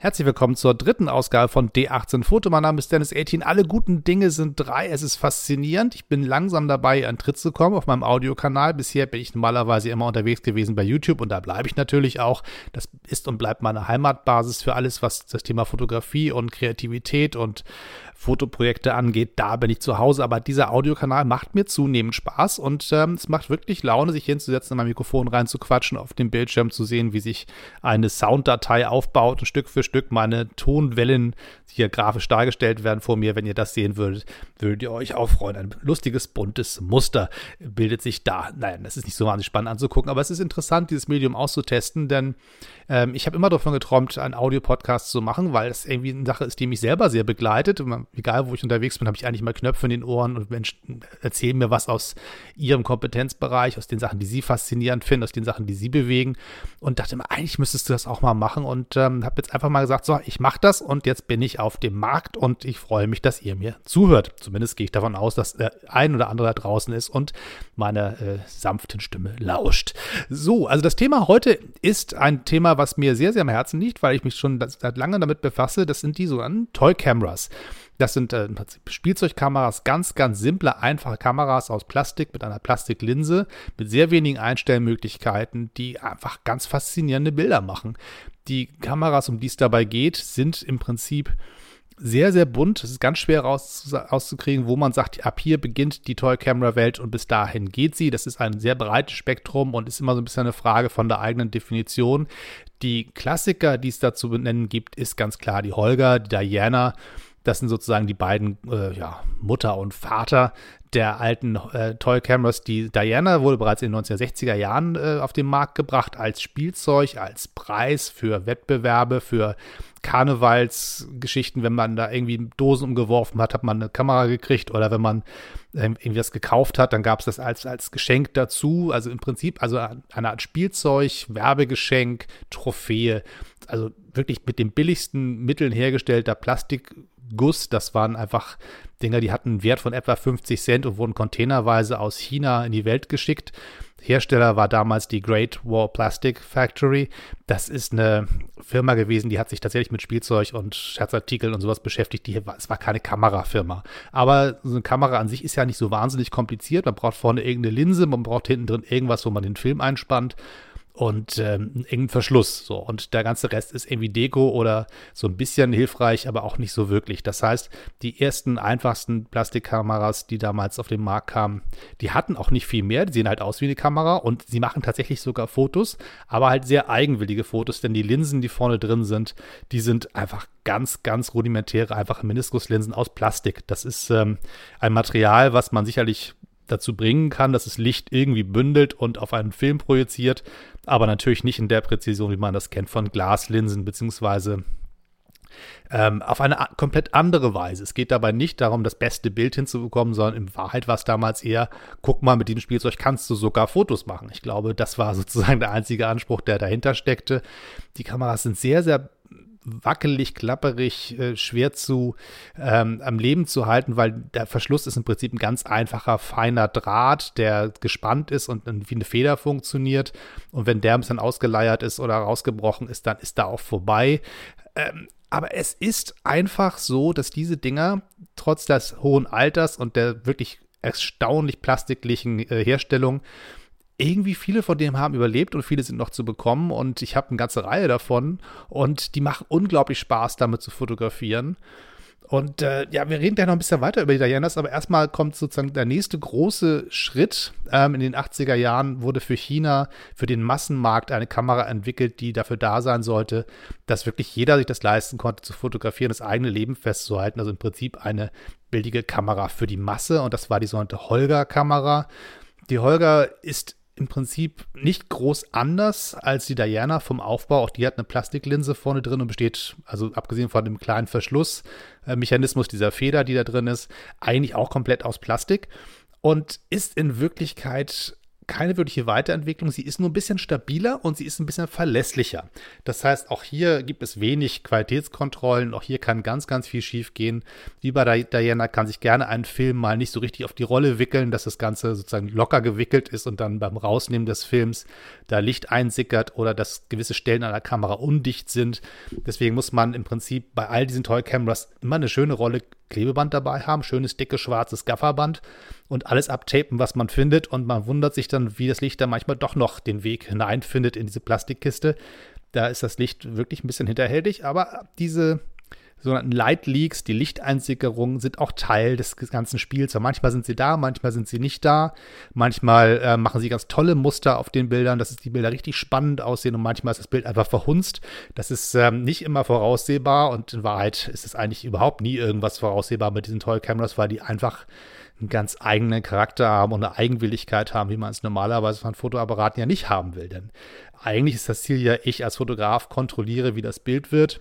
Herzlich willkommen zur dritten Ausgabe von D18 Foto. Mein Name ist Dennis 18. Alle guten Dinge sind drei. Es ist faszinierend. Ich bin langsam dabei, an Tritt zu kommen auf meinem Audiokanal. Bisher bin ich normalerweise immer unterwegs gewesen bei YouTube und da bleibe ich natürlich auch. Das ist und bleibt meine Heimatbasis für alles, was das Thema Fotografie und Kreativität und Fotoprojekte angeht, da bin ich zu Hause. Aber dieser Audiokanal macht mir zunehmend Spaß und ähm, es macht wirklich Laune, sich hinzusetzen, in mein Mikrofon reinzuquatschen, auf dem Bildschirm zu sehen, wie sich eine Sounddatei aufbaut und Stück für Stück meine Tonwellen hier grafisch dargestellt werden vor mir. Wenn ihr das sehen würdet, würdet ihr euch auch freuen. Ein lustiges, buntes Muster bildet sich da. Nein, das ist nicht so wahnsinnig spannend anzugucken, aber es ist interessant, dieses Medium auszutesten, denn ähm, ich habe immer davon geträumt, einen Audio-Podcast zu machen, weil es irgendwie eine Sache ist, die mich selber sehr begleitet. Egal, wo ich unterwegs bin, habe ich eigentlich mal Knöpfe in den Ohren und Menschen erzählen mir was aus ihrem Kompetenzbereich, aus den Sachen, die sie faszinierend finden, aus den Sachen, die sie bewegen. Und dachte mir, eigentlich müsstest du das auch mal machen. Und ähm, habe jetzt einfach mal gesagt, so, ich mache das und jetzt bin ich auf dem Markt und ich freue mich, dass ihr mir zuhört. Zumindest gehe ich davon aus, dass der ein oder andere da draußen ist und meiner äh, sanften Stimme lauscht. So, also das Thema heute ist ein Thema, was mir sehr, sehr am Herzen liegt, weil ich mich schon seit langem damit befasse. Das sind die sogenannten Toy Cameras. Das sind äh, Spielzeugkameras, ganz, ganz simple, einfache Kameras aus Plastik mit einer Plastiklinse, mit sehr wenigen Einstellmöglichkeiten, die einfach ganz faszinierende Bilder machen. Die Kameras, um die es dabei geht, sind im Prinzip sehr, sehr bunt. Es ist ganz schwer raus, rauszukriegen, wo man sagt, ab hier beginnt die Toy-Camera-Welt und bis dahin geht sie. Das ist ein sehr breites Spektrum und ist immer so ein bisschen eine Frage von der eigenen Definition. Die Klassiker, die es da zu benennen gibt, ist ganz klar die Holger, die Diana. Das sind sozusagen die beiden, äh, ja, Mutter und Vater der alten äh, Toy Cameras. Die Diana wurde bereits in den 1960er Jahren äh, auf den Markt gebracht als Spielzeug, als Preis für Wettbewerbe, für Karnevalsgeschichten, wenn man da irgendwie Dosen umgeworfen hat, hat man eine Kamera gekriegt oder wenn man ähm, irgendwie das gekauft hat, dann gab es das als, als Geschenk dazu. Also im Prinzip, also eine Art Spielzeug, Werbegeschenk, Trophäe. Also wirklich mit den billigsten Mitteln hergestellter Plastikguss. Das waren einfach Dinger, die hatten einen Wert von etwa 50 Cent und wurden containerweise aus China in die Welt geschickt. Hersteller war damals die Great Wall Plastic Factory. Das ist eine Firma gewesen, die hat sich tatsächlich mit Spielzeug und Scherzartikeln und sowas beschäftigt. Die, es war keine Kamerafirma. Aber so eine Kamera an sich ist ja nicht so wahnsinnig kompliziert. Man braucht vorne irgendeine Linse, man braucht hinten drin irgendwas, wo man den Film einspannt und ähm, engen Verschluss. So. Und der ganze Rest ist irgendwie Deko oder so ein bisschen hilfreich, aber auch nicht so wirklich. Das heißt, die ersten einfachsten Plastikkameras, die damals auf den Markt kamen, die hatten auch nicht viel mehr. Die sehen halt aus wie eine Kamera und sie machen tatsächlich sogar Fotos, aber halt sehr eigenwillige Fotos, denn die Linsen, die vorne drin sind, die sind einfach ganz, ganz rudimentäre, einfache Meniskuslinsen aus Plastik. Das ist ähm, ein Material, was man sicherlich dazu bringen kann, dass es Licht irgendwie bündelt und auf einen Film projiziert, aber natürlich nicht in der Präzision, wie man das kennt von Glaslinsen, beziehungsweise ähm, auf eine komplett andere Weise. Es geht dabei nicht darum, das beste Bild hinzubekommen, sondern in Wahrheit war es damals eher, guck mal, mit diesem Spielzeug kannst du sogar Fotos machen. Ich glaube, das war sozusagen der einzige Anspruch, der dahinter steckte. Die Kameras sind sehr, sehr wackelig, klapperig, äh, schwer zu ähm, am Leben zu halten, weil der Verschluss ist im Prinzip ein ganz einfacher, feiner Draht, der gespannt ist und wie eine Feder funktioniert. Und wenn der bisschen ausgeleiert ist oder rausgebrochen ist, dann ist da auch vorbei. Ähm, aber es ist einfach so, dass diese Dinger trotz des hohen Alters und der wirklich erstaunlich plastiklichen äh, Herstellung irgendwie viele von denen haben überlebt und viele sind noch zu bekommen und ich habe eine ganze Reihe davon und die machen unglaublich Spaß, damit zu fotografieren. Und äh, ja, wir reden gleich noch ein bisschen weiter über die Dianas, aber erstmal kommt sozusagen der nächste große Schritt. Ähm, in den 80er Jahren wurde für China, für den Massenmarkt eine Kamera entwickelt, die dafür da sein sollte, dass wirklich jeder sich das leisten konnte, zu fotografieren, das eigene Leben festzuhalten. Also im Prinzip eine billige Kamera für die Masse und das war die sogenannte Holger-Kamera. Die Holger ist im Prinzip nicht groß anders als die Diana vom Aufbau. Auch die hat eine Plastiklinse vorne drin und besteht, also abgesehen von dem kleinen Verschlussmechanismus dieser Feder, die da drin ist, eigentlich auch komplett aus Plastik und ist in Wirklichkeit keine wirkliche Weiterentwicklung. Sie ist nur ein bisschen stabiler und sie ist ein bisschen verlässlicher. Das heißt, auch hier gibt es wenig Qualitätskontrollen. Auch hier kann ganz, ganz viel schief gehen. Wie bei Diana kann sich gerne ein Film mal nicht so richtig auf die Rolle wickeln, dass das Ganze sozusagen locker gewickelt ist und dann beim Rausnehmen des Films da Licht einsickert oder dass gewisse Stellen an der Kamera undicht sind. Deswegen muss man im Prinzip bei all diesen Toy Cameras immer eine schöne Rolle Klebeband dabei haben, schönes, dickes, schwarzes Gafferband und alles abtapen, was man findet. Und man wundert sich dann, wie das Licht da manchmal doch noch den Weg hineinfindet in diese Plastikkiste. Da ist das Licht wirklich ein bisschen hinterhältig, aber diese sogenannten Light Leaks, die Lichteinsickerungen, sind auch Teil des ganzen Spiels. Und manchmal sind sie da, manchmal sind sie nicht da. Manchmal äh, machen sie ganz tolle Muster auf den Bildern, dass die Bilder richtig spannend aussehen und manchmal ist das Bild einfach verhunzt. Das ist ähm, nicht immer voraussehbar und in Wahrheit ist es eigentlich überhaupt nie irgendwas voraussehbar mit diesen Toy Cameras, weil die einfach einen ganz eigenen Charakter haben und eine Eigenwilligkeit haben, wie man es normalerweise von Fotoapparaten ja nicht haben will. Denn eigentlich ist das Ziel ja, ich als Fotograf kontrolliere, wie das Bild wird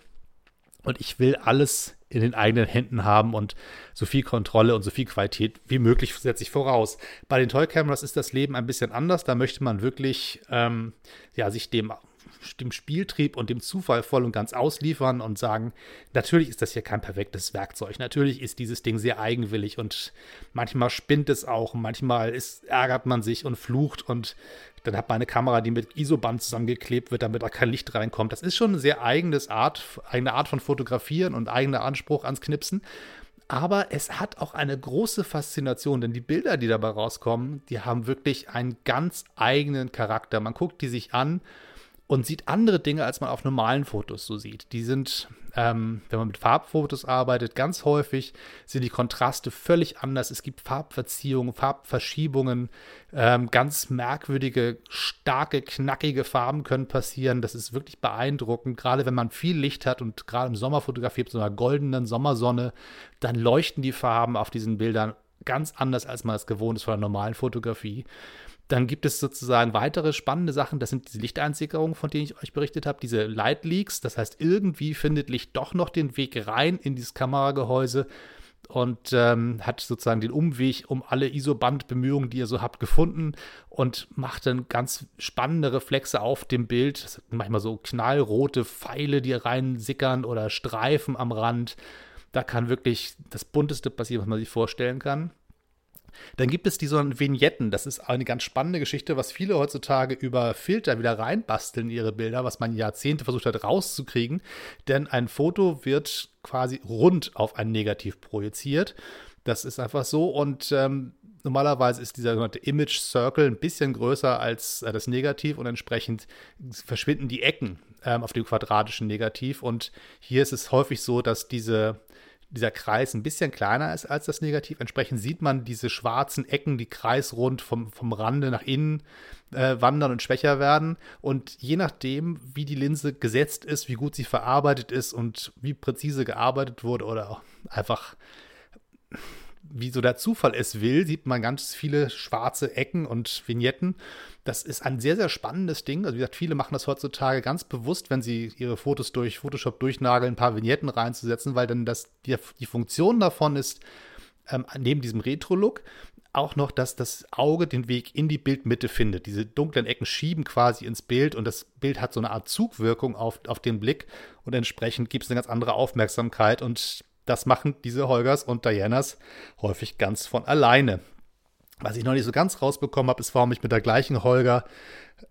und ich will alles in den eigenen Händen haben und so viel Kontrolle und so viel Qualität wie möglich setze ich voraus. Bei den Toy Cameras ist das Leben ein bisschen anders. Da möchte man wirklich ähm, ja, sich dem, dem Spieltrieb und dem Zufall voll und ganz ausliefern und sagen, natürlich ist das hier kein perfektes Werkzeug. Natürlich ist dieses Ding sehr eigenwillig und manchmal spinnt es auch. Manchmal ist, ärgert man sich und flucht und dann hat man eine Kamera, die mit Isoband zusammengeklebt wird, damit da kein Licht reinkommt. Das ist schon eine sehr eigenes Art, eigene Art von Fotografieren und eigener Anspruch ans Knipsen. Aber es hat auch eine große Faszination, denn die Bilder, die dabei rauskommen, die haben wirklich einen ganz eigenen Charakter. Man guckt die sich an und sieht andere Dinge, als man auf normalen Fotos so sieht. Die sind, ähm, wenn man mit Farbfotos arbeitet, ganz häufig sind die Kontraste völlig anders. Es gibt Farbverziehungen, Farbverschiebungen, ähm, ganz merkwürdige, starke, knackige Farben können passieren. Das ist wirklich beeindruckend. Gerade wenn man viel Licht hat und gerade im Sommer fotografiert, so einer goldenen Sommersonne, dann leuchten die Farben auf diesen Bildern ganz anders, als man es gewohnt ist von der normalen Fotografie. Dann gibt es sozusagen weitere spannende Sachen. Das sind diese Lichteinsickerungen, von denen ich euch berichtet habe, diese Light Leaks. Das heißt, irgendwie findet Licht doch noch den Weg rein in dieses Kameragehäuse und ähm, hat sozusagen den Umweg um alle Isoband-Bemühungen, die ihr so habt, gefunden und macht dann ganz spannende Reflexe auf dem Bild. Das sind manchmal so knallrote Pfeile, die reinsickern oder Streifen am Rand. Da kann wirklich das Bunteste passieren, was man sich vorstellen kann. Dann gibt es diese Vignetten. Das ist eine ganz spannende Geschichte, was viele heutzutage über Filter wieder reinbasteln in ihre Bilder, was man Jahrzehnte versucht hat rauszukriegen. Denn ein Foto wird quasi rund auf ein Negativ projiziert. Das ist einfach so. Und ähm, normalerweise ist dieser sogenannte Image Circle ein bisschen größer als äh, das Negativ und entsprechend verschwinden die Ecken ähm, auf dem quadratischen Negativ. Und hier ist es häufig so, dass diese dieser Kreis ein bisschen kleiner ist als das Negativ. Entsprechend sieht man diese schwarzen Ecken, die kreisrund vom, vom Rande nach innen äh, wandern und schwächer werden. Und je nachdem, wie die Linse gesetzt ist, wie gut sie verarbeitet ist und wie präzise gearbeitet wurde oder einfach wie so der Zufall es will, sieht man ganz viele schwarze Ecken und Vignetten. Das ist ein sehr, sehr spannendes Ding. Also wie gesagt, viele machen das heutzutage ganz bewusst, wenn sie ihre Fotos durch Photoshop durchnageln, ein paar Vignetten reinzusetzen, weil dann das, die, die Funktion davon ist, ähm, neben diesem Retro-Look, auch noch, dass das Auge den Weg in die Bildmitte findet. Diese dunklen Ecken schieben quasi ins Bild und das Bild hat so eine Art Zugwirkung auf, auf den Blick und entsprechend gibt es eine ganz andere Aufmerksamkeit und das machen diese Holgers und Dianas häufig ganz von alleine. Was ich noch nicht so ganz rausbekommen habe, ist, warum ich mit der gleichen Holger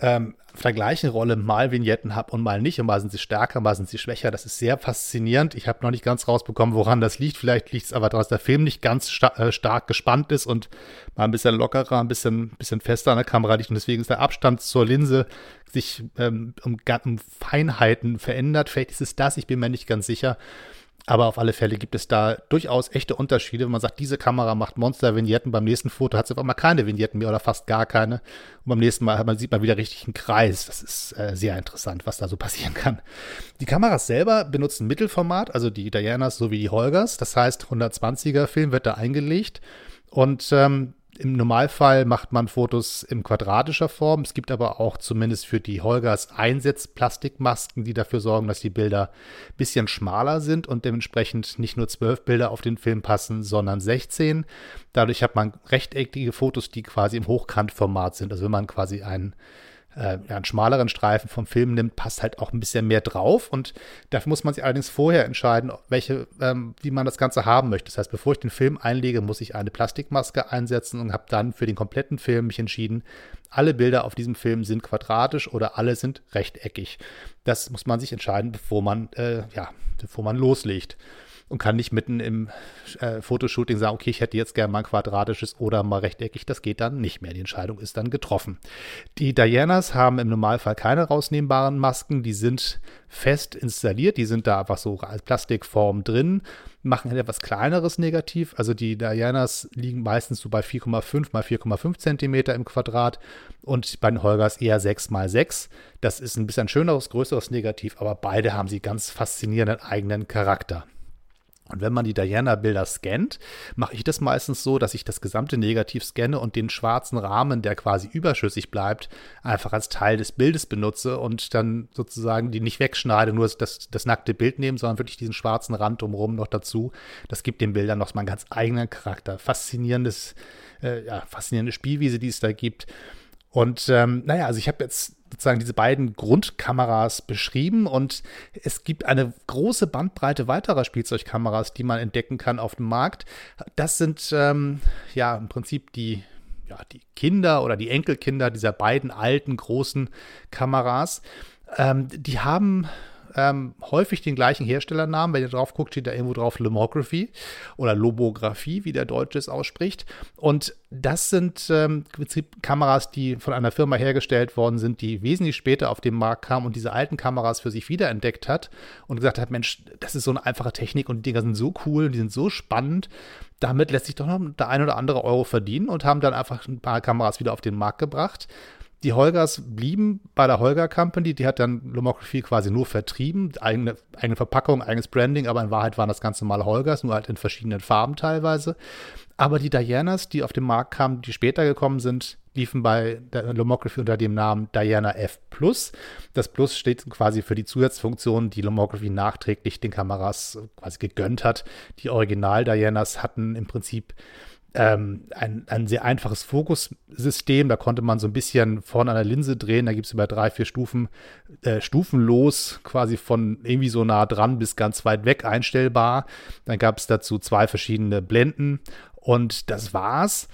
ähm, auf der gleichen Rolle mal Vignetten habe und mal nicht. Und mal sind sie stärker, mal sind sie schwächer. Das ist sehr faszinierend. Ich habe noch nicht ganz rausbekommen, woran das liegt. Vielleicht liegt es aber daran, dass der Film nicht ganz sta äh, stark gespannt ist und mal ein bisschen lockerer, ein bisschen, bisschen fester an der Kamera liegt. Und deswegen ist der Abstand zur Linse sich ähm, um, um Feinheiten verändert. Vielleicht ist es das, ich bin mir nicht ganz sicher. Aber auf alle Fälle gibt es da durchaus echte Unterschiede. Wenn man sagt, diese Kamera macht Monster-Vignetten, beim nächsten Foto hat sie auf einmal keine Vignetten mehr oder fast gar keine. Und beim nächsten Mal man, sieht man wieder richtig einen Kreis. Das ist äh, sehr interessant, was da so passieren kann. Die Kameras selber benutzen Mittelformat, also die Dianas sowie die Holgers. Das heißt, 120er Film wird da eingelegt. Und ähm, Im Normalfall macht man Fotos in quadratischer Form. Es gibt aber auch zumindest für die Holgers Einsetzplastikmasken, die dafür sorgen, dass die Bilder ein bisschen schmaler sind und dementsprechend nicht nur zwölf Bilder auf den Film passen, sondern 16. Dadurch hat man rechteckige Fotos, die quasi im Hochkantformat sind. Also wenn man quasi einen äh, ja, einen schmaleren Streifen vom Film nimmt, passt halt auch ein bisschen mehr drauf. Und dafür muss man sich allerdings vorher entscheiden, welche, ähm, wie man das Ganze haben möchte. Das heißt, bevor ich den Film einlege, muss ich eine Plastikmaske einsetzen und habe dann für den kompletten Film mich entschieden, alle Bilder auf diesem Film sind quadratisch oder alle sind rechteckig. Das muss man sich entscheiden, bevor man, äh, ja, bevor man loslegt und kann nicht mitten im äh, Fotoshooting sagen, okay, ich hätte jetzt gerne mal ein quadratisches oder mal rechteckig. Das geht dann nicht mehr. Die Entscheidung ist dann getroffen. Die Dianas haben im Normalfall keine rausnehmbaren Masken. Die sind fest installiert. Die sind da einfach so als Plastikform drin, machen ein etwas kleineres Negativ. Also die Dianas liegen meistens so bei 4,5 mal 4,5 Zentimeter im Quadrat und bei den Holgers eher 6 mal 6. Das ist ein bisschen schöneres, größeres Negativ, aber beide haben sie ganz faszinierenden eigenen Charakter. Und wenn man die Diana-Bilder scannt, mache ich das meistens so, dass ich das gesamte Negativ scanne und den schwarzen Rahmen, der quasi überschüssig bleibt, einfach als Teil des Bildes benutze und dann sozusagen die nicht wegschneide, nur das, das nackte Bild nehmen, sondern wirklich diesen schwarzen Rand drumherum noch dazu. Das gibt den Bildern noch mal einen ganz eigenen Charakter. Faszinierendes, äh, ja, faszinierende Spielwiese, die es da gibt. Und ähm, naja, also ich habe jetzt sozusagen diese beiden Grundkameras beschrieben und es gibt eine große Bandbreite weiterer Spielzeugkameras, die man entdecken kann auf dem Markt. Das sind ähm, ja im Prinzip die ja, die Kinder oder die Enkelkinder dieser beiden alten großen Kameras. Ähm, die haben ähm, häufig den gleichen Herstellernamen. Wenn ihr drauf guckt, steht da irgendwo drauf Lomography oder Lobographie, wie der Deutsche es ausspricht. Und das sind ähm, Kameras, die von einer Firma hergestellt worden sind, die wesentlich später auf den Markt kam und diese alten Kameras für sich wiederentdeckt hat und gesagt hat, Mensch, das ist so eine einfache Technik und die Dinger sind so cool, die sind so spannend. Damit lässt sich doch noch der ein oder andere Euro verdienen und haben dann einfach ein paar Kameras wieder auf den Markt gebracht. Die Holgers blieben bei der Holger Company, die hat dann Lomography quasi nur vertrieben, eigene, eigene Verpackung, eigenes Branding, aber in Wahrheit waren das ganz normale Holgers, nur halt in verschiedenen Farben teilweise. Aber die Dianas, die auf den Markt kamen, die später gekommen sind, liefen bei Lomography unter dem Namen Diana F. Das Plus steht quasi für die Zusatzfunktion, die Lomography nachträglich den Kameras quasi gegönnt hat. Die Original Dianas hatten im Prinzip ähm, ein, ein sehr einfaches Fokussystem. Da konnte man so ein bisschen vorne an der Linse drehen. Da gibt es über drei, vier Stufen, äh, stufenlos, quasi von irgendwie so nah dran bis ganz weit weg einstellbar. Dann gab es dazu zwei verschiedene Blenden und das war's.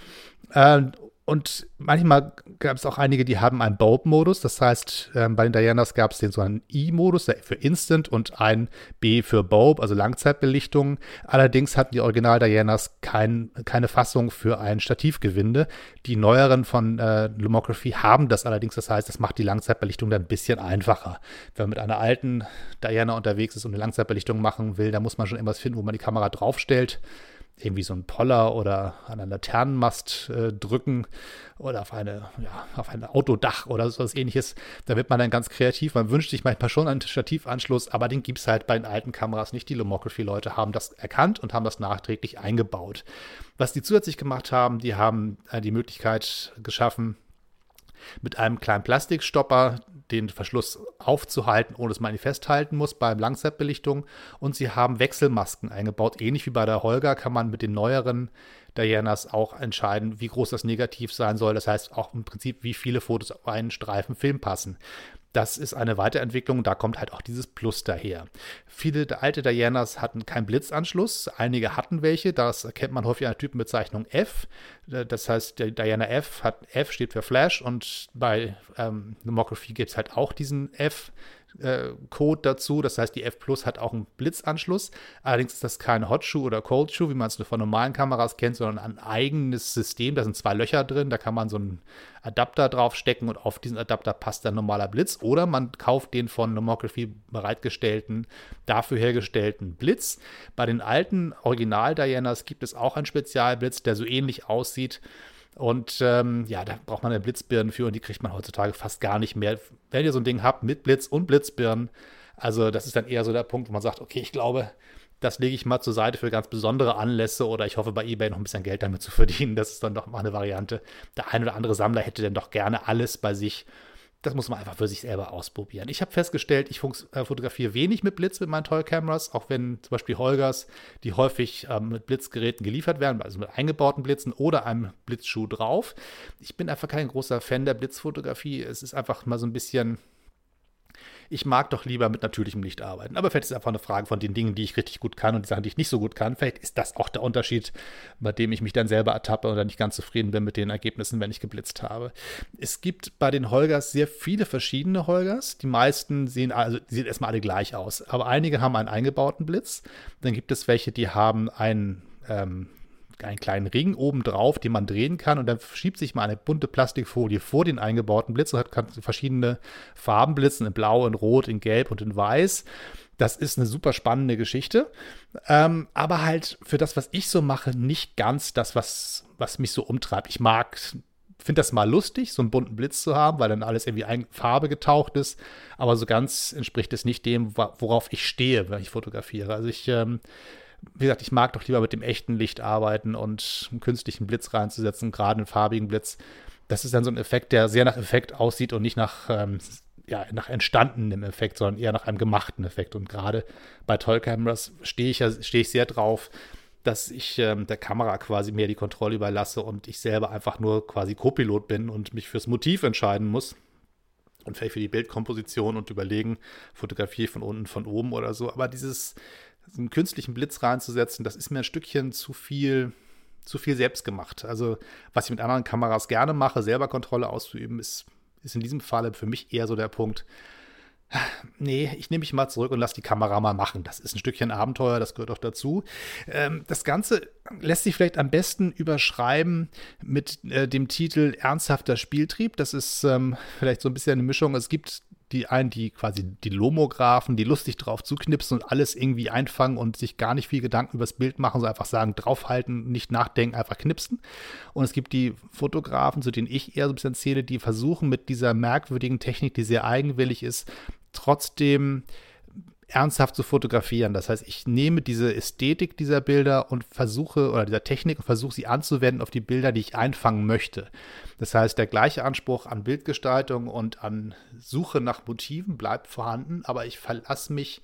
Äh, und manchmal gab es auch einige, die haben einen Bulb-Modus. Das heißt, ähm, bei den Dianas gab es den so einen I-Modus für Instant und ein B für Bulb, also Langzeitbelichtung. Allerdings hatten die Original Dianas kein, keine Fassung für ein Stativgewinde. Die neueren von äh, Lumography haben das allerdings. Das heißt, das macht die Langzeitbelichtung dann ein bisschen einfacher. Wenn man mit einer alten Diana unterwegs ist und eine Langzeitbelichtung machen will, dann muss man schon irgendwas finden, wo man die Kamera draufstellt irgendwie so einen Poller oder an einen Laternenmast äh, drücken oder auf, eine, ja, auf ein Autodach oder so was ähnliches. Da wird man dann ganz kreativ. Man wünscht sich manchmal schon einen Stativanschluss, aber den gibt es halt bei den alten Kameras nicht. Die Lomography-Leute haben das erkannt und haben das nachträglich eingebaut. Was die zusätzlich gemacht haben, die haben äh, die Möglichkeit geschaffen, mit einem kleinen Plastikstopper den Verschluss aufzuhalten, ohne dass man ihn festhalten muss beim Langzeitbelichtung. Und sie haben Wechselmasken eingebaut. Ähnlich wie bei der Holger kann man mit den neueren Dianas auch entscheiden, wie groß das Negativ sein soll. Das heißt auch im Prinzip, wie viele Fotos auf einen Streifen Film passen. Das ist eine Weiterentwicklung, da kommt halt auch dieses Plus daher. Viele alte Dianas hatten keinen Blitzanschluss, einige hatten welche, das erkennt man häufig an der Typenbezeichnung F. Das heißt, der Diana F hat F steht für Flash und bei ähm, Nomography gibt es halt auch diesen F äh, Code dazu. Das heißt, die F Plus hat auch einen Blitzanschluss. Allerdings ist das kein Hot Shoe oder Cold Shoe, wie man es nur von normalen Kameras kennt, sondern ein eigenes System. Da sind zwei Löcher drin. Da kann man so einen Adapter draufstecken und auf diesen Adapter passt ein normaler Blitz. Oder man kauft den von Nomography bereitgestellten, dafür hergestellten Blitz. Bei den alten Original-Dianas gibt es auch einen Spezialblitz, der so ähnlich aussieht. Und ähm, ja, da braucht man eine Blitzbirne für und die kriegt man heutzutage fast gar nicht mehr. Wenn ihr so ein Ding habt mit Blitz und Blitzbirnen, also das ist dann eher so der Punkt, wo man sagt, okay, ich glaube, das lege ich mal zur Seite für ganz besondere Anlässe oder ich hoffe bei eBay noch ein bisschen Geld damit zu verdienen. Das ist dann doch mal eine Variante. Der ein oder andere Sammler hätte dann doch gerne alles bei sich. Das muss man einfach für sich selber ausprobieren. Ich habe festgestellt, ich äh, fotografiere wenig mit Blitz mit meinen Toy Cameras, auch wenn zum Beispiel Holgers, die häufig ähm, mit Blitzgeräten geliefert werden, also mit eingebauten Blitzen oder einem Blitzschuh drauf. Ich bin einfach kein großer Fan der Blitzfotografie. Es ist einfach mal so ein bisschen ich mag doch lieber mit natürlichem Licht arbeiten. Aber vielleicht ist es einfach eine Frage von den Dingen, die ich richtig gut kann und die Sachen, die ich nicht so gut kann. Vielleicht ist das auch der Unterschied, bei dem ich mich dann selber ertappe oder nicht ganz zufrieden bin mit den Ergebnissen, wenn ich geblitzt habe. Es gibt bei den Holgers sehr viele verschiedene Holgers. Die meisten sehen, also die sehen erstmal alle gleich aus. Aber einige haben einen eingebauten Blitz. Dann gibt es welche, die haben einen ähm, einen kleinen Ring oben drauf, den man drehen kann und dann schiebt sich mal eine bunte Plastikfolie vor den eingebauten Blitz und hat verschiedene Farben blitzen, in blau, in rot, in gelb und in weiß. Das ist eine super spannende Geschichte, ähm, aber halt für das, was ich so mache, nicht ganz das, was, was mich so umtreibt. Ich mag finde das mal lustig, so einen bunten Blitz zu haben, weil dann alles irgendwie in Farbe getaucht ist. Aber so ganz entspricht es nicht dem, worauf ich stehe, wenn ich fotografiere. Also ich ähm, wie gesagt, ich mag doch lieber mit dem echten Licht arbeiten und einen künstlichen Blitz reinzusetzen, gerade einen farbigen Blitz. Das ist dann so ein Effekt, der sehr nach Effekt aussieht und nicht nach, ähm, ja, nach entstandenem Effekt, sondern eher nach einem gemachten Effekt. Und gerade bei Toy Cameras stehe ich, ja, stehe ich sehr drauf, dass ich ähm, der Kamera quasi mehr die Kontrolle überlasse und ich selber einfach nur quasi Co-Pilot bin und mich fürs Motiv entscheiden muss und vielleicht für die Bildkomposition und überlegen, fotografiere ich von unten, von oben oder so. Aber dieses einen künstlichen Blitz reinzusetzen, das ist mir ein Stückchen zu viel, zu viel selbst gemacht. Also, was ich mit anderen Kameras gerne mache, selber Kontrolle auszuüben, ist, ist in diesem Falle für mich eher so der Punkt, nee, ich nehme mich mal zurück und lasse die Kamera mal machen. Das ist ein Stückchen Abenteuer, das gehört auch dazu. Ähm, das Ganze lässt sich vielleicht am besten überschreiben mit äh, dem Titel Ernsthafter Spieltrieb. Das ist ähm, vielleicht so ein bisschen eine Mischung. Es gibt die einen, die quasi die Lomographen, die lustig drauf zuknipsen und alles irgendwie einfangen und sich gar nicht viel Gedanken über das Bild machen, so einfach sagen, draufhalten, nicht nachdenken, einfach knipsen. Und es gibt die Fotografen, zu denen ich eher so ein bisschen zähle, die versuchen mit dieser merkwürdigen Technik, die sehr eigenwillig ist, trotzdem ernsthaft zu fotografieren. Das heißt, ich nehme diese Ästhetik dieser Bilder und versuche, oder dieser Technik und versuche sie anzuwenden auf die Bilder, die ich einfangen möchte. Das heißt, der gleiche Anspruch an Bildgestaltung und an Suche nach Motiven bleibt vorhanden, aber ich verlasse mich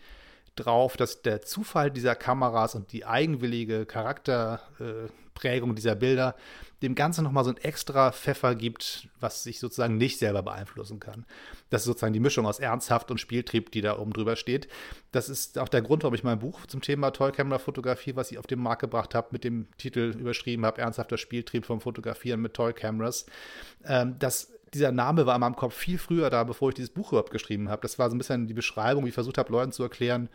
drauf, dass der Zufall dieser Kameras und die eigenwillige Charakterprägung dieser Bilder dem Ganzen nochmal so ein extra Pfeffer gibt, was ich sozusagen nicht selber beeinflussen kann. Das ist sozusagen die Mischung aus Ernsthaft und Spieltrieb, die da oben drüber steht. Das ist auch der Grund, warum ich mein Buch zum Thema Toy-Camera-Fotografie, was ich auf den Markt gebracht habe, mit dem Titel überschrieben habe, Ernsthafter Spieltrieb vom Fotografieren mit Toy-Cameras. Ähm, das dieser Name war in meinem Kopf viel früher da, bevor ich dieses Buch überhaupt geschrieben habe. Das war so ein bisschen die Beschreibung, wie ich versucht habe, Leuten zu erklären,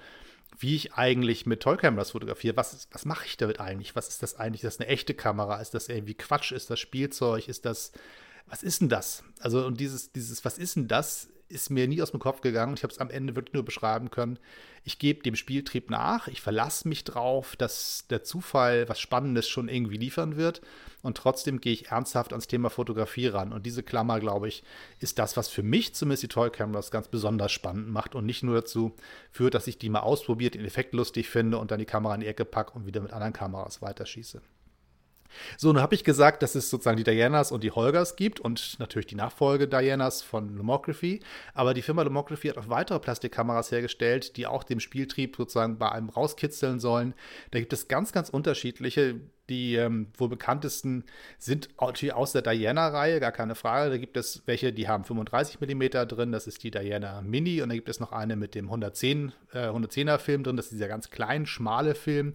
wie ich eigentlich mit Tollcameras fotografiere. Was, was mache ich damit eigentlich? Was ist das eigentlich? Ist das eine echte Kamera? Ist das irgendwie Quatsch? Ist das Spielzeug? Ist das, was ist denn das? Also, und dieses, dieses, was ist denn das, ist mir nie aus dem Kopf gegangen. Ich habe es am Ende wirklich nur beschreiben können. Ich gebe dem Spieltrieb nach, ich verlasse mich drauf, dass der Zufall was Spannendes schon irgendwie liefern wird. Und trotzdem gehe ich ernsthaft ans Thema Fotografie ran. Und diese Klammer, glaube ich, ist das, was für mich zumindest die Toy Cameras ganz besonders spannend macht und nicht nur dazu führt, dass ich die mal ausprobiert, den Effekt lustig finde und dann die Kamera in die Ecke packe und wieder mit anderen Kameras weiterschieße. So, nun habe ich gesagt, dass es sozusagen die Dianas und die Holgers gibt und natürlich die Nachfolge Dianas von Lomography. Aber die Firma Lomography hat auch weitere Plastikkameras hergestellt, die auch dem Spieltrieb sozusagen bei einem rauskitzeln sollen. Da gibt es ganz, ganz unterschiedliche. Die ähm, wohl bekanntesten sind aus der Diana-Reihe, gar keine Frage. Da gibt es welche, die haben 35 mm drin, das ist die Diana Mini. Und dann gibt es noch eine mit dem 110, äh, 110er Film drin, das ist dieser ganz kleine, schmale Film.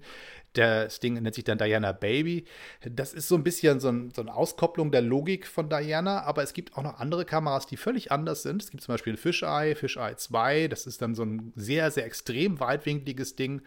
Das Ding nennt sich dann Diana Baby. Das ist so ein bisschen so, ein, so, eine Auskopplung der Logik von Diana, aber es gibt auch noch andere Kameras, die völlig anders sind. Es gibt zum Beispiel ein Fisheye, Fisheye 2. Das ist dann so ein sehr, sehr extrem weitwinkliges Ding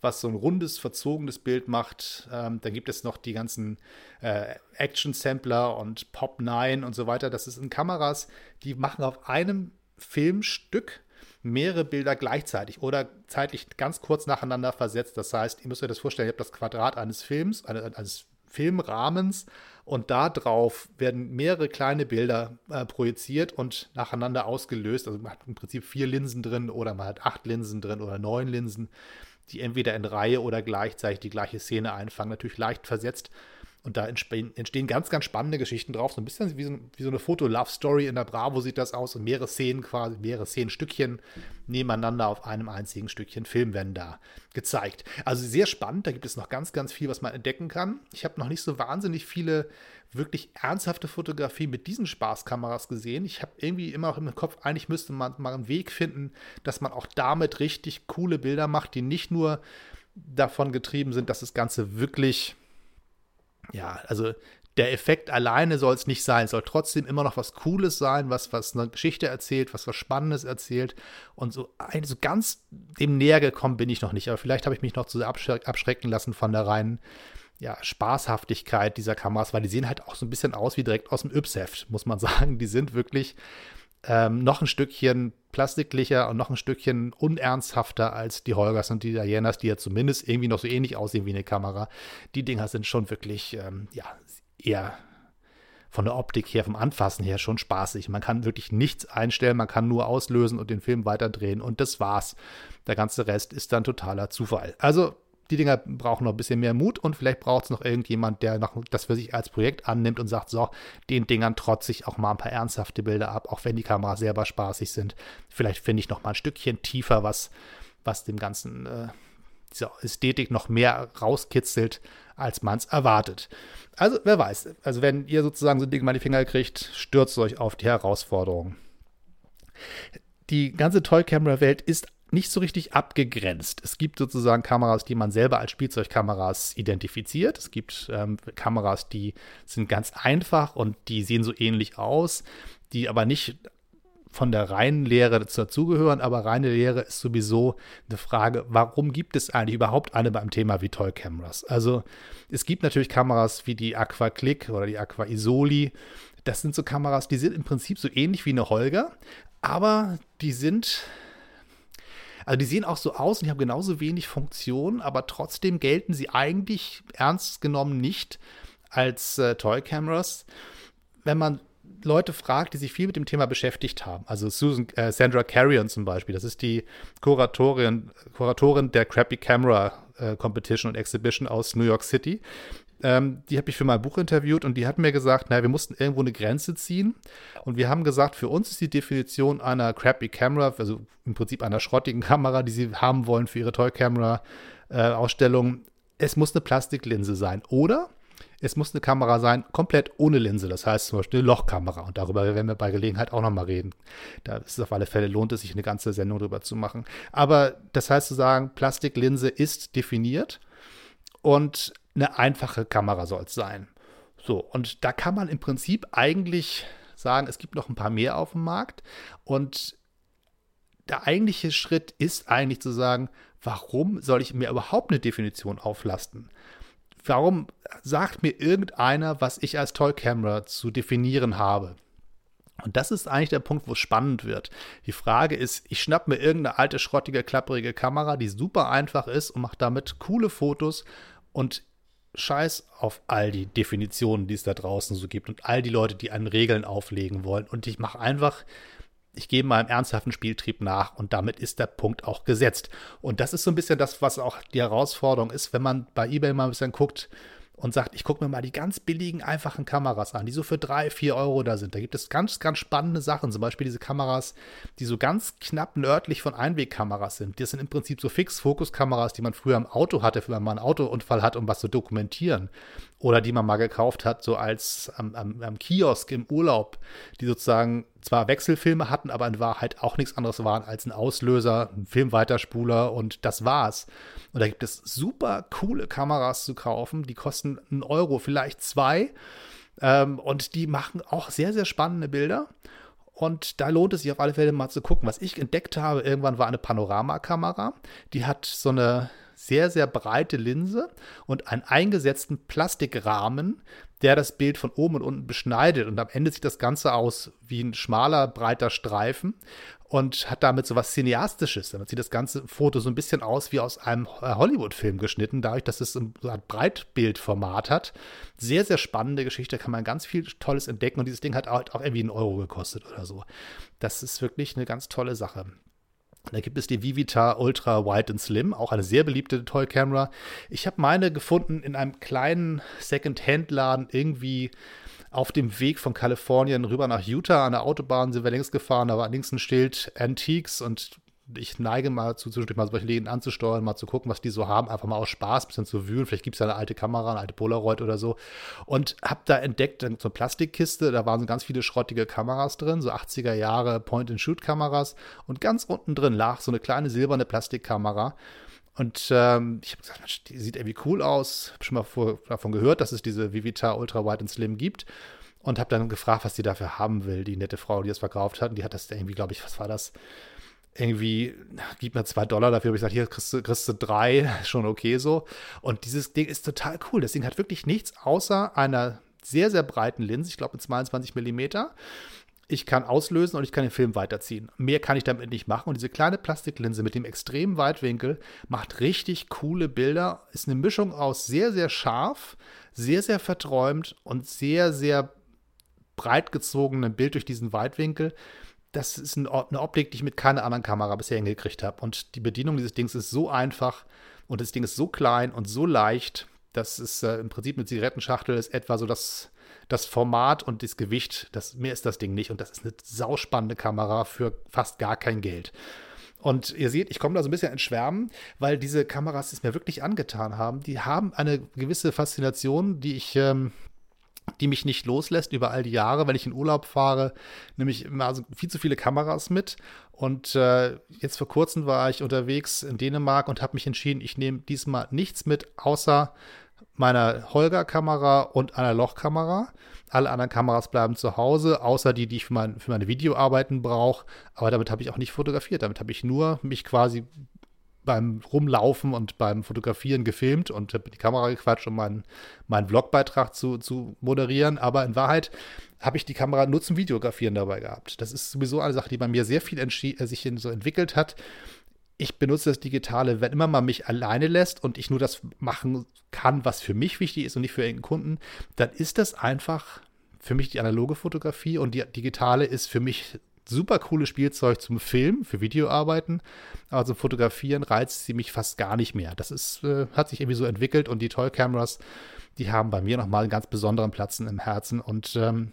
was so ein rundes, verzogenes Bild macht. Ähm, dann gibt es noch die ganzen äh, Action-Sampler und Pop 9 und so weiter. Das sind Kameras, die machen auf einem Filmstück mehrere Bilder gleichzeitig oder zeitlich ganz kurz nacheinander versetzt. Das heißt, ihr müsst euch das vorstellen, ihr habt das Quadrat eines Films, eines Filmrahmens und da drauf werden mehrere kleine Bilder äh, projiziert und nacheinander ausgelöst. Also man hat im Prinzip vier Linsen drin oder man hat acht Linsen drin oder neun Linsen die entweder in Reihe oder gleichzeitig die gleiche Szene einfangen, natürlich leicht versetzt. Und da entstehen ganz, ganz spannende Geschichten drauf. So ein bisschen wie so, wie so eine Foto-Love-Story in der Bravo sieht das aus. Und mehrere Szenen quasi, mehrere Szenenstückchen nebeneinander auf einem einzigen Stückchen Film werden da gezeigt. Also sehr spannend. Da gibt es noch ganz, ganz viel, was man entdecken kann. Ich habe noch nicht so wahnsinnig viele wirklich ernsthafte Fotografie mit diesen Spaßkameras gesehen. Ich habe irgendwie immer noch im Kopf, eigentlich müsste man mal einen Weg finden, dass man auch damit richtig coole Bilder macht, die nicht nur davon getrieben sind, dass das Ganze wirklich ja, also der Effekt alleine soll es nicht sein. Es soll trotzdem immer noch was Cooles sein, was, was eine Geschichte erzählt, was was Spannendes erzählt. Und so, so ganz dem näher gekommen bin ich noch nicht. Aber vielleicht habe ich mich noch zu abschrecken lassen von der reinen ja, Spaßhaftigkeit dieser Kameras, weil die sehen halt auch so ein bisschen aus wie direkt aus dem Yps-Heft, muss man sagen. Die sind wirklich ähm, noch ein Stückchen plastiklicher und noch ein Stückchen unernsthafter als die Holgers und die Dianas, die ja zumindest irgendwie noch so ähnlich aussehen wie eine Kamera. Die Dinger sind schon wirklich, ähm, ja, eher von der Optik her, vom Anfassen her schon spaßig. Man kann wirklich nichts einstellen, man kann nur auslösen und den Film weiterdrehen und das war's. Der ganze Rest ist dann totaler Zufall. Also die Dinger brauchen noch ein bisschen mehr Mut und vielleicht braucht es noch irgendjemand, der noch das für sich als Projekt annimmt und sagt, so, den Dingern trotze ich auch mal ein paar ernsthafte Bilder ab, auch wenn die Kameras selber spaßig sind. Vielleicht finde ich noch mal ein Stückchen tiefer, was, was dem ganzen, äh, dieser Ästhetik noch mehr rauskitzelt, als man es erwartet. Also, wer weiß. Also, wenn ihr sozusagen so ein Ding mal die Finger kriegt, stürzt euch auf die Herausforderung. Die ganze Toy-Camera-Welt ist nicht so richtig abgegrenzt. Es gibt sozusagen Kameras, die man selber als Spielzeugkameras identifiziert. Es gibt ähm, Kameras, die sind ganz einfach und die sehen so ähnlich aus, die aber nicht von der reinen Lehre dazugehören, aber reine Lehre ist sowieso eine Frage, warum gibt es eigentlich überhaupt eine beim Thema wie Toy Cameras? Also es gibt natürlich Kameras wie die Aqua Click oder die Aqua Isoli. Das sind so Kameras, die sind im Prinzip so ähnlich wie eine Holger, aber die sind also die sehen auch so aus und die haben genauso wenig Funktion, aber trotzdem gelten sie eigentlich ernst genommen nicht als äh, Toy Cameras. Wenn man Leute fragt, die sich viel mit dem Thema beschäftigt haben. Also Susan, äh, Sandra Carrion zum Beispiel, das ist die Kuratorin, Kuratorin der Crappy Camera äh, Competition und Exhibition aus New York City. Ähm, die habe ich für mein Buch interviewt und die hat mir gesagt, naja, wir mussten irgendwo eine Grenze ziehen. Und wir haben gesagt, für uns ist die Definition einer crappy Camera, also im Prinzip einer schrottigen Kamera, die sie haben wollen für ihre Toy Camera äh, Ausstellung, es muss eine Plastiklinse sein. Oder es muss eine Kamera sein, komplett ohne Linse. Das heißt zum Beispiel eine Lochkamera. Und darüber werden wir bei Gelegenheit auch nochmal reden. Da ist es auf alle Fälle lohnt es sich, eine ganze Sendung drüber zu machen. Aber das heißt zu sagen, Plastiklinse ist definiert. Und eine einfache Kamera soll es sein. So, und da kann man im Prinzip eigentlich sagen, es gibt noch ein paar mehr auf dem Markt. Und der eigentliche Schritt ist eigentlich zu sagen, warum soll ich mir überhaupt eine Definition auflasten? Warum sagt mir irgendeiner, was ich als Toy Camera zu definieren habe? Und das ist eigentlich der Punkt, wo es spannend wird. Die Frage ist, ich schnapp mir irgendeine alte, schrottige, klapperige Kamera, die super einfach ist und mache damit coole Fotos und Scheiß auf all die Definitionen, die es da draußen so gibt und all die Leute, die an Regeln auflegen wollen. Und ich mache einfach, ich gebe meinem ernsthaften Spieltrieb nach und damit ist der Punkt auch gesetzt. Und das ist so ein bisschen das, was auch die Herausforderung ist, wenn man bei eBay mal ein bisschen guckt, und sagt, ich gucke mir mal die ganz billigen, einfachen Kameras an, die so für drei, vier Euro da sind. Da gibt es ganz, ganz spannende Sachen. Zum Beispiel diese Kameras, die so ganz knapp nördlich von Einwegkameras sind. Das sind im Prinzip so Fix-Fokus-Kameras, die man früher im Auto hatte, wenn man mal einen Autounfall hat, um was zu dokumentieren. Oder die man mal gekauft hat, so als am, am, am Kiosk im Urlaub, die sozusagen zwar Wechselfilme hatten, aber in Wahrheit auch nichts anderes waren als ein Auslöser, ein Filmweiterspuler und das war's. Und da gibt es super coole Kameras zu kaufen, die kosten einen Euro, vielleicht zwei. Ähm, und die machen auch sehr, sehr spannende Bilder. Und da lohnt es sich auf alle Fälle mal zu gucken. Was ich entdeckt habe, irgendwann war eine Panoramakamera. Die hat so eine sehr, sehr breite Linse und einen eingesetzten Plastikrahmen, der das Bild von oben und unten beschneidet. Und am Ende sieht das Ganze aus wie ein schmaler, breiter Streifen und hat damit so was Cineastisches. Damit sieht das ganze Foto so ein bisschen aus wie aus einem äh, Hollywood-Film geschnitten, dadurch, dass es ein, Breitbildformat hat. Sehr, sehr spannende Geschichte, kann man ganz viel Tolles entdecken und dieses Ding hat auch, auch irgendwie einen Euro gekostet oder so. Das ist wirklich eine ganz tolle Sache. Da gibt es die Vivita Ultra Wide and Slim, auch eine sehr beliebte Toy Camera. Ich habe meine gefunden in einem kleinen Second-Hand-Laden irgendwie auf dem Weg von Kalifornien rüber nach Utah. An der Autobahn sind wir längst gefahren, da war links ein Schild Antiques und ich neige mal zu, zwischendurch mal solche Läden anzusteuern, mal zu gucken, was die so haben, einfach mal aus Spaß, ein bisschen zu wühlen. Vielleicht gibt es ja eine alte Kamera, eine alte Polaroid oder so. Und habe da entdeckt, so eine Plastikkiste, da waren so ganz viele schrottige Kameras drin, so 80er Jahre Point-and-Shoot-Kameras. Und ganz unten drin lag so eine kleine silberne Plastikkamera. Und ähm, ich habe gesagt, Mensch, die sieht irgendwie cool aus. Habe schon mal vor, davon gehört, dass es diese Vivita Ultra Wide and Slim gibt. Und habe dann gefragt, was die dafür haben will, die nette Frau, die das verkauft hat. Und die hat das irgendwie, glaube ich, was war das? Irgendwie, gib mir zwei Dollar dafür, habe ich gesagt, hier kriegst du, kriegst du drei, schon okay so. Und dieses Ding ist total cool. Das Ding hat wirklich nichts außer einer sehr, sehr breiten Linse, ich glaube mit 22 Millimeter. Ich kann auslösen und ich kann den Film weiterziehen. Mehr kann ich damit nicht machen. Und diese kleine Plastiklinse mit dem extremen Weitwinkel macht richtig coole Bilder. Ist eine Mischung aus sehr, sehr scharf, sehr, sehr verträumt und sehr, sehr breit gezogenem Bild durch diesen Weitwinkel das ist eine Optik, die ich mit keiner anderen Kamera bisher hingekriegt habe. Und die Bedienung dieses Dings ist so einfach und das Ding ist so klein und so leicht. Das ist äh, im Prinzip eine Zigarettenschachtel, ist etwa so das, das Format und das Gewicht. Das, mehr ist das Ding nicht. Und das ist eine sauspannende Kamera für fast gar kein Geld. Und ihr seht, ich komme da so ein bisschen ins Schwärmen, weil diese Kameras es mir wirklich angetan haben. Die haben eine gewisse Faszination, die ich ähm, die mich nicht loslässt über all die Jahre. Wenn ich in Urlaub fahre, nehme ich immer also viel zu viele Kameras mit. Und äh, jetzt vor kurzem war ich unterwegs in Dänemark und habe mich entschieden, ich nehme diesmal nichts mit, außer meiner Holger-Kamera und einer Lochkamera. Alle anderen Kameras bleiben zu Hause, außer die, die ich für, mein, für meine Videoarbeiten brauche. Aber damit habe ich auch nicht fotografiert. Damit habe ich nur mich quasi beim Rumlaufen und beim Fotografieren gefilmt und habe die Kamera gequatscht, um meinen, meinen Vlogbeitrag zu, zu moderieren. Aber in Wahrheit habe ich die Kamera nur zum Videografieren dabei gehabt. Das ist sowieso eine Sache, die bei mir sehr viel äh, sich so entwickelt hat. Ich benutze das Digitale, wenn immer man mich alleine lässt und ich nur das machen kann, was für mich wichtig ist und nicht für irgendeinen Kunden, dann ist das einfach für mich die analoge Fotografie und die digitale ist für mich super cooles Spielzeug zum Film, für Videoarbeiten, aber zum Fotografieren reizt sie mich fast gar nicht mehr. Das ist, äh, hat sich irgendwie so entwickelt und die Toy Cameras, die haben bei mir nochmal einen ganz besonderen Platz im Herzen und ähm,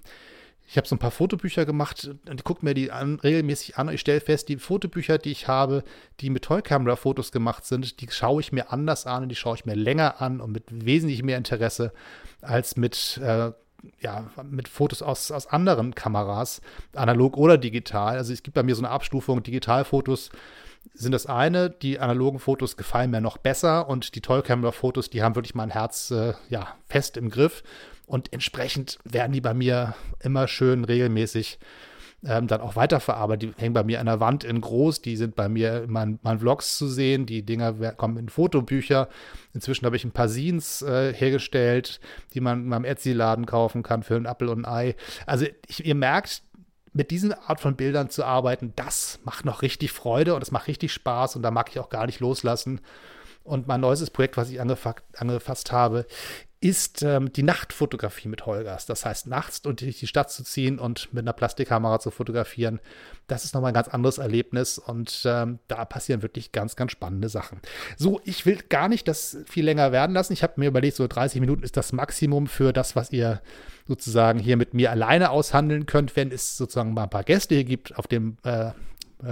ich habe so ein paar Fotobücher gemacht und gucke mir die an, regelmäßig an. Ich stelle fest, die Fotobücher, die ich habe, die mit Toy-Camera-Fotos gemacht sind, die schaue ich mir anders an und die schaue ich mir länger an und mit wesentlich mehr Interesse als mit äh, ja, mit Fotos aus, aus anderen Kameras, analog oder digital. Also es gibt bei mir so eine Abstufung, Digitalfotos sind das eine, die analogen Fotos gefallen mir noch besser und die Toy-Camera-Fotos, die haben wirklich mein Herz äh, ja, fest im Griff und entsprechend werden die bei mir immer schön regelmäßig ähm, dann auch weiterverarbeitet. Die hängen bei mir an der Wand in groß, die sind bei mir in meinen, meinen Vlogs zu sehen, die Dinger kommen in Fotobücher. Inzwischen habe ich ein paar Scenes äh, hergestellt, die man in meinem Etsy-Laden kaufen kann für einen Apfel und ein Ei. Also ich, ihr merkt, mit diesen Art von Bildern zu arbeiten, das macht noch richtig Freude und es macht richtig Spaß und da mag ich auch gar nicht loslassen. Und mein neuestes Projekt, was ich angefasst habe, ist ähm, die Nachtfotografie mit Holgers. Das heißt, nachts durch die Stadt zu ziehen und mit einer Plastikkamera zu fotografieren, das ist nochmal ein ganz anderes Erlebnis und ähm, da passieren wirklich ganz, ganz spannende Sachen. So, ich will gar nicht das viel länger werden lassen. Ich habe mir überlegt, so 30 Minuten ist das Maximum für das, was ihr sozusagen hier mit mir alleine aushandeln könnt, wenn es sozusagen mal ein paar Gäste hier gibt auf dem äh,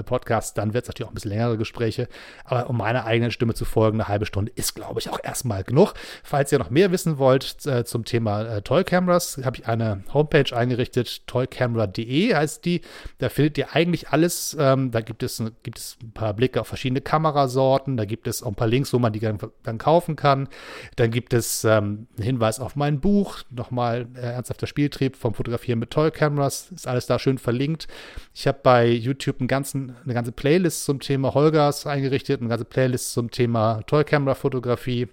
Podcast, dann wird es natürlich auch ein bisschen längere Gespräche. Aber um meiner eigenen Stimme zu folgen, eine halbe Stunde ist, glaube ich, auch erstmal genug. Falls ihr noch mehr wissen wollt äh, zum Thema äh, Toy Cameras, habe ich eine Homepage eingerichtet, toycamera.de heißt die. Da findet ihr eigentlich alles. Ähm, da gibt es, gibt es ein paar Blicke auf verschiedene Kamerasorten. Da gibt es auch ein paar Links, wo man die dann, dann kaufen kann. Dann gibt es ähm, einen Hinweis auf mein Buch. Nochmal äh, ernsthafter Spieltrieb vom Fotografieren mit Toy Cameras. Ist alles da schön verlinkt. Ich habe bei YouTube einen ganzen eine ganze Playlist zum Thema Holgers eingerichtet, eine ganze Playlist zum Thema Toy-Camera-Fotografie.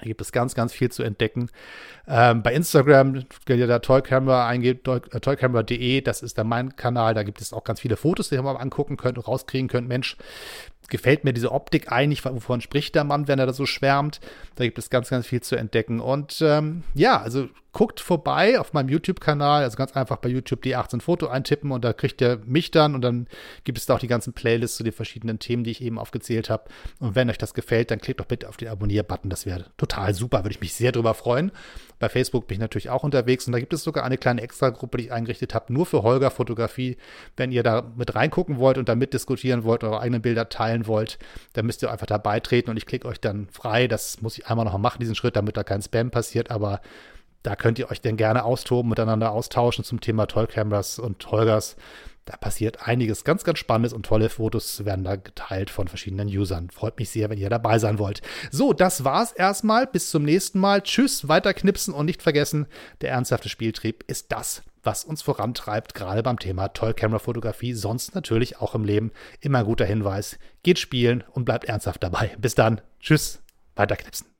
Da gibt es ganz, ganz viel zu entdecken. Ähm, bei Instagram, wenn ihr da Toycamera eingebt, äh, toycamera.de, das ist dann mein Kanal. Da gibt es auch ganz viele Fotos, die ihr mal angucken könnt und rauskriegen könnt. Mensch, gefällt mir diese Optik eigentlich, wovon spricht der Mann, wenn er da so schwärmt. Da gibt es ganz, ganz viel zu entdecken. Und ähm, ja, also guckt vorbei auf meinem YouTube-Kanal, also ganz einfach bei YouTube die 18 Foto eintippen und da kriegt ihr mich dann und dann gibt es da auch die ganzen Playlists zu den verschiedenen Themen, die ich eben aufgezählt habe. Und wenn euch das gefällt, dann klickt doch bitte auf den Abonnier-Button, das wäre total super, würde ich mich sehr drüber freuen. Bei Facebook bin ich natürlich auch unterwegs und da gibt es sogar eine kleine Extra-Gruppe, die ich eingerichtet habe, nur für Holger Fotografie. Wenn ihr da mit reingucken wollt und da mitdiskutieren wollt, eure eigenen Bilder teilen wollt, dann müsst ihr einfach da beitreten und ich klicke euch dann frei. Das muss ich einmal noch machen, diesen Schritt, damit da kein Spam passiert, aber da könnt ihr euch denn gerne austoben, miteinander austauschen zum Thema Toy Cameras und Holgers. Da passiert einiges ganz, ganz Spannendes und tolle Fotos werden da geteilt von verschiedenen Usern. Freut mich sehr, wenn ihr dabei sein wollt. So, das war's erstmal. Bis zum nächsten Mal. Tschüss, weiterknipsen und nicht vergessen, der ernsthafte Spieltrieb ist das, was uns vorantreibt, gerade beim Thema Toy Camera Fotografie, sonst natürlich auch im Leben. Immer guter Hinweis. Geht spielen und bleibt ernsthaft dabei. Bis dann. Tschüss, weiterknipsen.